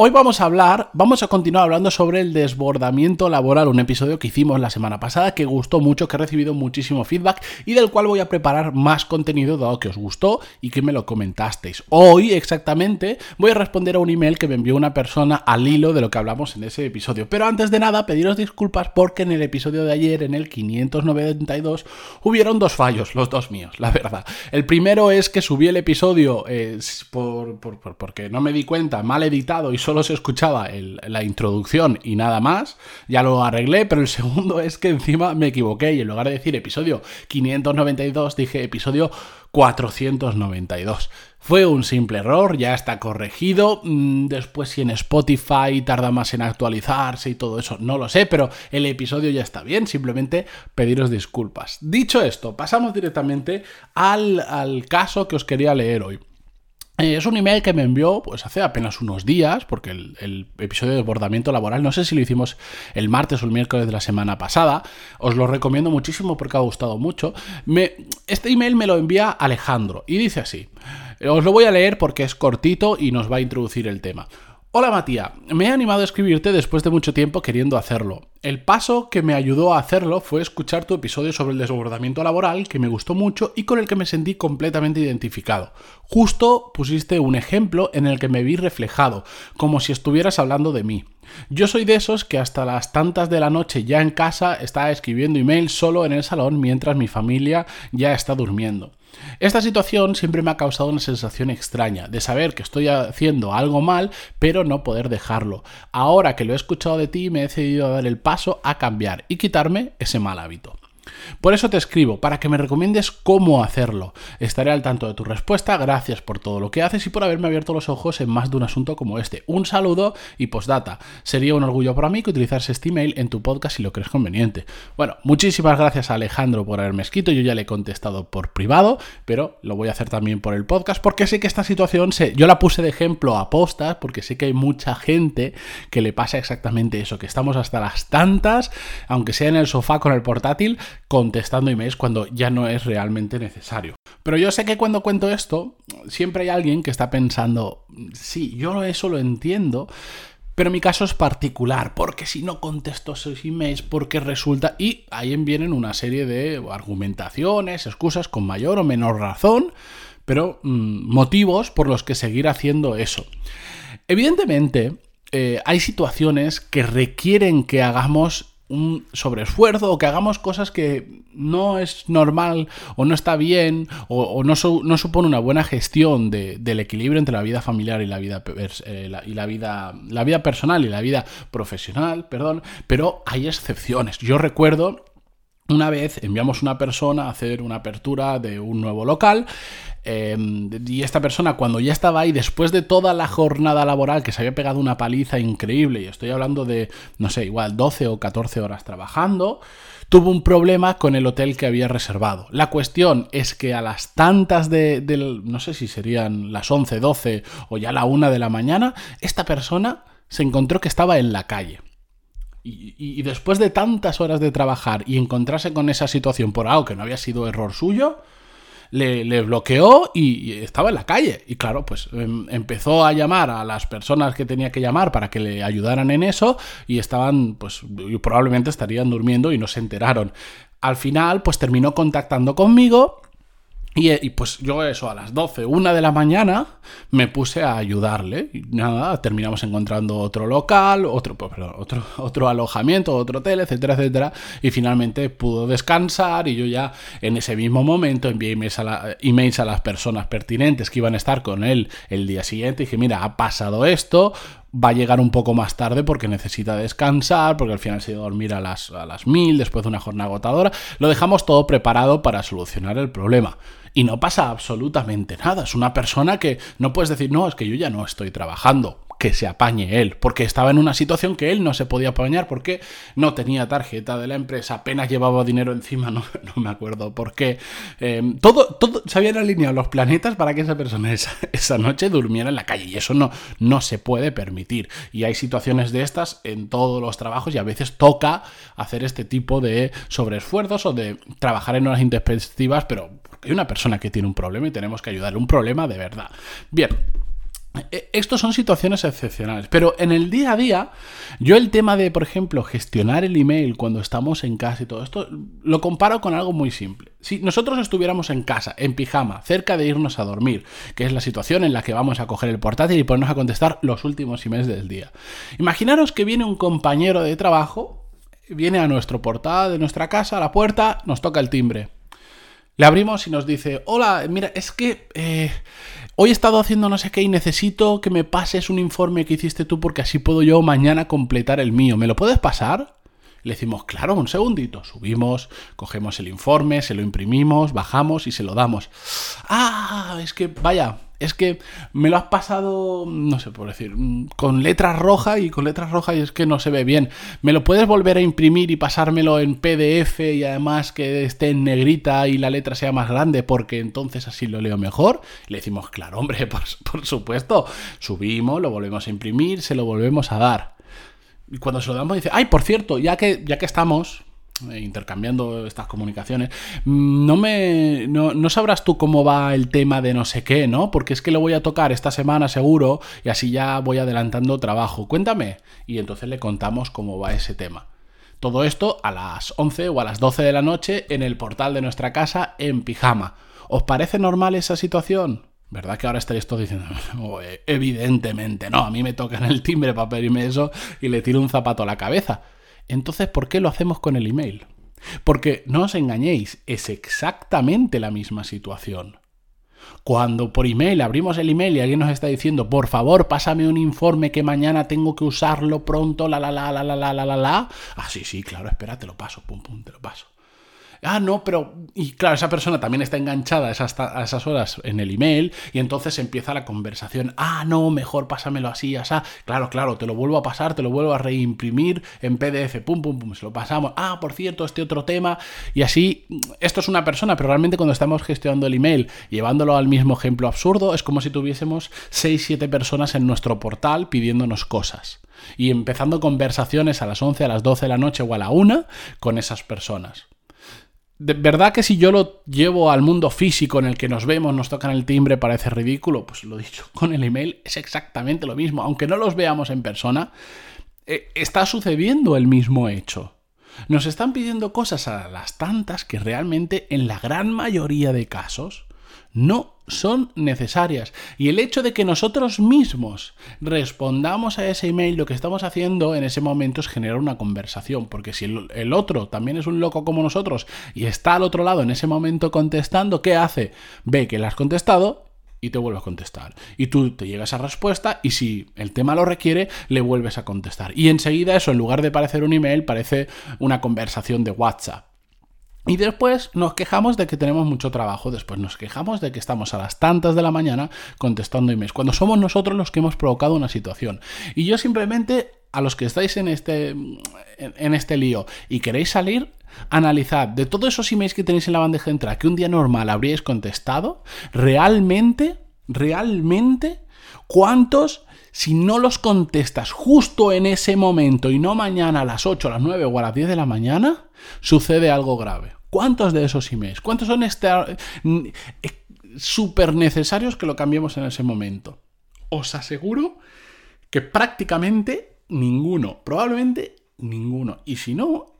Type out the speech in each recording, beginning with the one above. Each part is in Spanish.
Hoy vamos a hablar, vamos a continuar hablando sobre el desbordamiento laboral, un episodio que hicimos la semana pasada que gustó mucho, que he recibido muchísimo feedback y del cual voy a preparar más contenido dado que os gustó y que me lo comentasteis. Hoy exactamente voy a responder a un email que me envió una persona al hilo de lo que hablamos en ese episodio. Pero antes de nada, pediros disculpas porque en el episodio de ayer, en el 592, hubieron dos fallos, los dos míos, la verdad. El primero es que subí el episodio eh, por, porque no me di cuenta, mal editado y solo se escuchaba la introducción y nada más, ya lo arreglé, pero el segundo es que encima me equivoqué y en lugar de decir episodio 592 dije episodio 492. Fue un simple error, ya está corregido. Mm, después, si en Spotify tarda más en actualizarse y todo eso, no lo sé, pero el episodio ya está bien. Simplemente pediros disculpas. Dicho esto, pasamos directamente al, al caso que os quería leer hoy. Eh, es un email que me envió pues hace apenas unos días, porque el, episodio de desbordamiento laboral, no sé si lo hicimos el martes o el miércoles de la semana pasada, os lo recomiendo muchísimo porque ha gustado mucho. Este email me lo envía Alejandro y dice así, os lo voy a leer porque es cortito y nos va a introducir el tema. Hola Matías, me he animado a escribirte después de mucho tiempo queriendo hacerlo. El paso que me ayudó a hacerlo fue escuchar tu episodio sobre el desbordamiento laboral, que me gustó mucho y con el que me sentí completamente identificado. Justo pusiste un ejemplo en el que me vi reflejado, como si estuvieras hablando de mí. Yo soy de esos que hasta las tantas de la noche ya en casa está escribiendo email solo en el salón mientras mi familia ya está durmiendo. Esta situación siempre me ha causado una sensación extraña de saber que estoy haciendo algo mal, pero no poder dejarlo. Ahora que lo he escuchado de ti, me he decidido a dar el paso a cambiar y quitarme ese mal hábito. Por eso te escribo, para que me recomiendes cómo hacerlo. Estaré al tanto de tu respuesta, gracias por todo lo que haces y por haberme abierto los ojos en más de un asunto como este. Un saludo y postdata. Sería un orgullo para mí que utilizase este email en tu podcast si lo crees conveniente. Bueno, muchísimas gracias a Alejandro por haberme escrito, yo ya le he contestado por privado, pero lo voy a hacer también por el podcast porque sé que esta situación, se, yo la puse de ejemplo a postas porque sé que hay mucha gente que le pasa exactamente eso, que estamos hasta las tantas, aunque sea en el sofá con el portátil, contestando emails cuando ya no es realmente necesario. Pero yo sé que cuando cuento esto, siempre hay alguien que está pensando, sí, yo eso lo entiendo, pero mi caso es particular, porque si no contesto esos emails, porque resulta... Y ahí vienen una serie de argumentaciones, excusas con mayor o menor razón, pero mm, motivos por los que seguir haciendo eso. Evidentemente, eh, hay situaciones que requieren que hagamos un sobreesfuerzo o que hagamos cosas que no es normal o no está bien o, no, no, supone una buena gestión del equilibrio entre la vida familiar y la vida, eh, y la, vida, la vida personal y la vida profesional, perdón, pero hay excepciones. Yo recuerdo una vez enviamos una persona a hacer una apertura de un nuevo local em, y esta persona cuando ya estaba ahí, después de toda la jornada laboral que se había pegado una paliza increíble, y estoy hablando de, no sé, igual 12 o 14 horas trabajando, tuvo un problema con el hotel que había reservado. La cuestión es que a las tantas de, no sé si serían las 11, 12 o ya la 1 de la mañana, esta persona se encontró que estaba en la calle. Y, después de tantas horas de trabajar y encontrarse con esa situación por algo que no había sido error suyo, le, bloqueó y, estaba en la calle. Y claro, pues em, empezó a llamar a las personas que tenía que llamar para que le ayudaran en eso y estaban, pues probablemente estarían durmiendo y no se enteraron. Al final, pues terminó contactando conmigo y, pues yo eso, a las 12, una de la mañana, me puse a ayudarle. Y nada, terminamos encontrando otro local, otro, pues, otro, otro alojamiento, otro hotel, etcétera, etcétera. Y finalmente pudo descansar y yo ya en ese mismo momento envié emails a, emails a las personas pertinentes que iban a estar con él el día siguiente. Y dije, mira, ha pasado esto, va a llegar un poco más tarde porque necesita descansar, porque al final se iba a dormir a las, a las mil después de una jornada agotadora. Lo dejamos todo preparado para solucionar el problema y no pasa absolutamente nada. Es una persona que no puedes decir, no, es que yo ya no estoy trabajando. Que se apañe él, porque estaba en una situación que él no se podía apañar porque no tenía tarjeta de la empresa, apenas llevaba dinero encima, no, no me acuerdo por qué. Em, todo, todo, se habían alineado los planetas para que esa persona esa, noche durmiera en la calle y eso no, no se puede permitir. Y hay situaciones de estas en todos los trabajos y a veces toca hacer este tipo de sobreesfuerzos o de trabajar en horas intempestivas, pero porque hay una persona que tiene un problema y tenemos que ayudarle, un problema de verdad. Bien, estos son situaciones excepcionales, pero en el día a día, yo el tema de, por ejemplo, gestionar el email cuando estamos en casa y todo esto, lo comparo con algo muy simple. Si nosotros estuviéramos en casa, en pijama, cerca de irnos a dormir, que es la situación en la que vamos a coger el portátil y ponernos a contestar los últimos emails del día. Imaginaros que viene un compañero de trabajo, viene a nuestro portal de nuestra casa, a la puerta, nos toca el timbre. Le abrimos y nos dice, hola, mira, es que eh, hoy he estado haciendo no sé qué y necesito que me pases un informe que hiciste tú porque así puedo yo mañana completar el mío. ¿Me lo puedes pasar? Le decimos, claro, un segundito. Subimos, cogemos el informe, se lo imprimimos, bajamos y se lo damos. Ah, es que, vaya, es que me lo has pasado, no sé por decir, con letras rojas y con letras rojas y es que no se ve bien. ¿Me lo puedes volver a imprimir y pasármelo en PDF y además que esté en negrita y la letra sea más grande porque entonces así lo leo mejor? Le decimos, claro, hombre, por, por supuesto. Subimos, lo volvemos a imprimir, se lo volvemos a dar. Y cuando se lo damos dice, ay, por cierto, ya que, ya que estamos, intercambiando estas comunicaciones, mm, no me no, sabrás tú cómo va el tema de no sé qué, ¿no? Porque es que lo voy a tocar esta semana seguro y así ya voy adelantando trabajo. Cuéntame. Y entonces le contamos cómo va ese tema. Todo esto a las 11 o a las 12 de la noche en el portal de nuestra casa en pijama. ¿Os parece normal esa situación? ¿Verdad que ahora estaréis todos diciendo, eh, evidentemente no, a mí me tocan el timbre para pedirme eso y le tiro un zapato a la cabeza? Entonces, ¿por qué lo hacemos con el email? Porque no os engañéis, es exactamente la misma situación. Cuando por email abrimos el email y alguien nos está diciendo, por favor, pásame un informe que mañana tengo que usarlo pronto, la la la la la la la la la. Ah, sí, sí, claro, espera, te lo paso, pum, pum, te lo paso ah, no, pero... Y claro, esa persona también está enganchada a esas, horas en el email y entonces empieza la conversación. Ah, no, mejor pásamelo así, así. Claro, claro, te lo vuelvo a pasar, te lo vuelvo a reimprimir en PDF. Pum, pum, pum, se lo pasamos. Ah, por cierto, este otro tema. Y así, esto es una persona, pero realmente cuando estamos gestionando el email, llevándolo al mismo ejemplo absurdo, es como si tuviésemos 6, 7 personas en nuestro portal pidiéndonos cosas y empezando conversaciones a las 11, a las 12 de la noche o a la 1 con esas personas de verdad que si yo lo llevo al mundo físico en el que nos vemos, nos tocan el timbre, parece ridículo, pues lo dicho, con el email es exactamente lo mismo. Aunque no los veamos en persona, eh, está sucediendo el mismo hecho. Nos están pidiendo cosas a las tantas que realmente en la gran mayoría de casos no son necesarias. Y el hecho de que nosotros mismos respondamos a ese email, lo que estamos haciendo en ese momento es generar una conversación, porque si el, otro también es un loco como nosotros y está al otro lado en ese momento contestando, ¿qué hace? Ve que le has contestado y te vuelve a contestar. Y tú te llegas a respuesta y si el tema lo requiere, le vuelves a contestar. Y enseguida eso, en lugar de parecer un email, parece una conversación de WhatsApp. Y después nos quejamos de que tenemos mucho trabajo, después nos quejamos de que estamos a las tantas de la mañana contestando emails, cuando somos nosotros los que hemos provocado una situación. Y yo simplemente, a los que estáis en este, en este lío y queréis salir, analizad de todos esos emails que tenéis en la bandeja de entrada que un día normal habríais contestado, realmente, realmente, ¿cuántos si no los contestas justo en ese momento y no mañana a las 8, a las 9 o a las 10 de la mañana, sucede algo grave. ¿Cuántos de esos emails? ¿Cuántos son súper necesarios que lo cambiemos en ese momento? Os aseguro que prácticamente ninguno, probablemente ninguno. Y si no,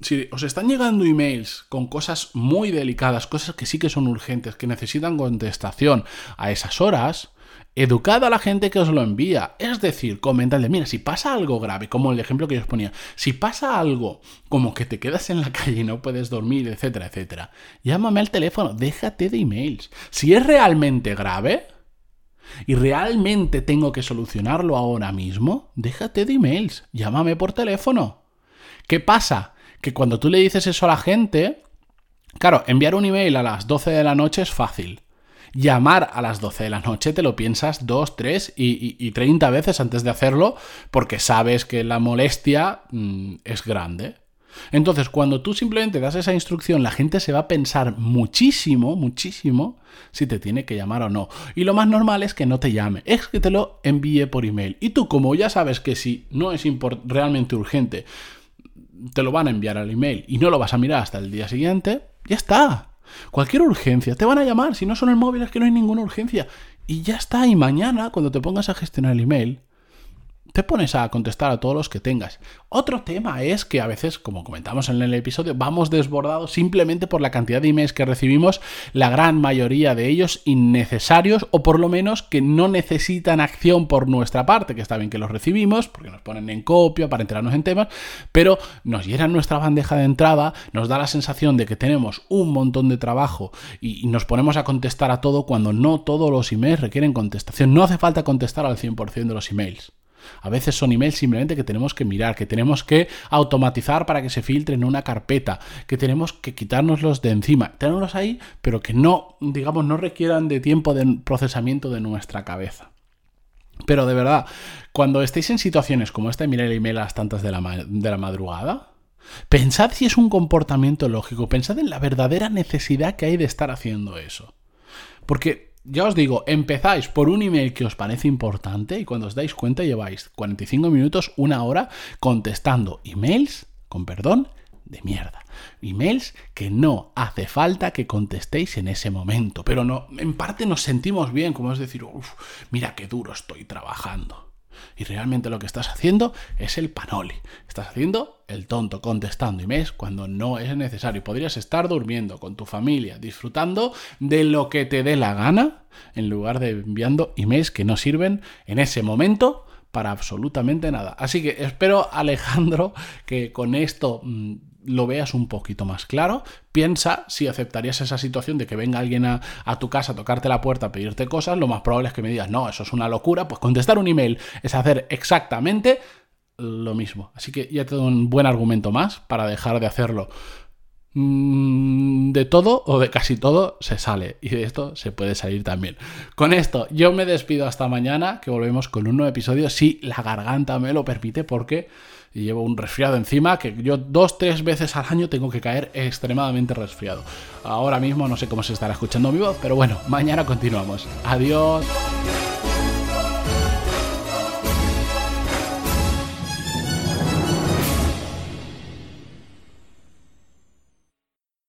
si os están llegando emails con cosas muy delicadas, cosas que sí que son urgentes, que necesitan contestación a esas horas, Educad a la gente que os lo envía. Es decir, comentadle, mira, si pasa algo grave, como el ejemplo que yo os ponía, si pasa algo como que te quedas en la calle y no puedes dormir, etcétera, etcétera, llámame al teléfono, déjate de emails. Si es realmente grave y realmente tengo que solucionarlo ahora mismo, déjate de emails, llámame por teléfono. ¿Qué pasa? Que cuando tú le dices eso a la gente, claro, enviar un email a las 12 de la noche es fácil llamar a las 12 de la noche, te lo piensas dos, tres y, y, 30 veces antes de hacerlo porque sabes que la molestia mm, es grande. Entonces, cuando tú simplemente das esa instrucción, la gente se va a pensar muchísimo, muchísimo si te tiene que llamar o no. Y lo más normal es que no te llame, es que te lo envíe por email. Y tú, como ya sabes que si no es realmente urgente, te lo van a enviar al email y no lo vas a mirar hasta el día siguiente, ya está. Cualquier urgencia, te van a llamar. Si no son el móvil es que no hay ninguna urgencia. Y ya está. Y mañana, cuando te pongas a gestionar el email, te pones a contestar a todos los que tengas. Otro tema es que a veces, como comentamos en el episodio, vamos desbordados simplemente por la cantidad de emails que recibimos, la gran mayoría de ellos innecesarios o por lo menos que no necesitan acción por nuestra parte, que está bien que los recibimos porque nos ponen en copia para enterarnos en temas, pero nos llenan nuestra bandeja de entrada, nos da la sensación de que tenemos un montón de trabajo y, nos ponemos a contestar a todo cuando no todos los emails requieren contestación. No hace falta contestar al 100% de los emails. A veces son emails simplemente que tenemos que mirar, que tenemos que automatizar para que se filtren en una carpeta, que tenemos que quitárnoslos de encima, tenerlos ahí, pero que no, digamos, no requieran de tiempo de procesamiento de nuestra cabeza. Pero de verdad, cuando estéis en situaciones como esta, mirar el email a las tantas de la, de la madrugada, pensad si es un comportamiento lógico, pensad en la verdadera necesidad que hay de estar haciendo eso. Porque ya os digo, empezáis por un email que os parece importante y cuando os dais cuenta lleváis 45 minutos, una hora contestando emails, con perdón, de mierda. Emails que no hace falta que contestéis en ese momento, pero no, en parte nos sentimos bien, como es decir, uff, mira qué duro estoy trabajando. Y realmente lo que estás haciendo es el panoli. Estás haciendo el tonto, contestando emails cuando no es necesario. Podrías estar durmiendo con tu familia, disfrutando de lo que te dé la gana, en lugar de enviando emails que no sirven en ese momento para absolutamente nada. Así que espero, Alejandro, que con esto mm, lo veas un poquito más claro. Piensa si aceptarías esa situación de que venga alguien a, tu casa a tocarte la puerta, a pedirte cosas. Lo más probable es que me digas, no, eso es una locura. Pues contestar un email es hacer exactamente lo mismo. Así que ya te doy un buen argumento más para dejar de hacerlo. Mm, de todo o de casi todo se sale y de esto se puede salir también. Con esto yo me despido hasta mañana que volvemos con un nuevo episodio si la garganta me lo permite porque llevo un resfriado encima que yo dos, tres veces al año tengo que caer extremadamente resfriado. Ahora mismo no sé cómo se estará escuchando mi voz, pero bueno, mañana continuamos. Adiós.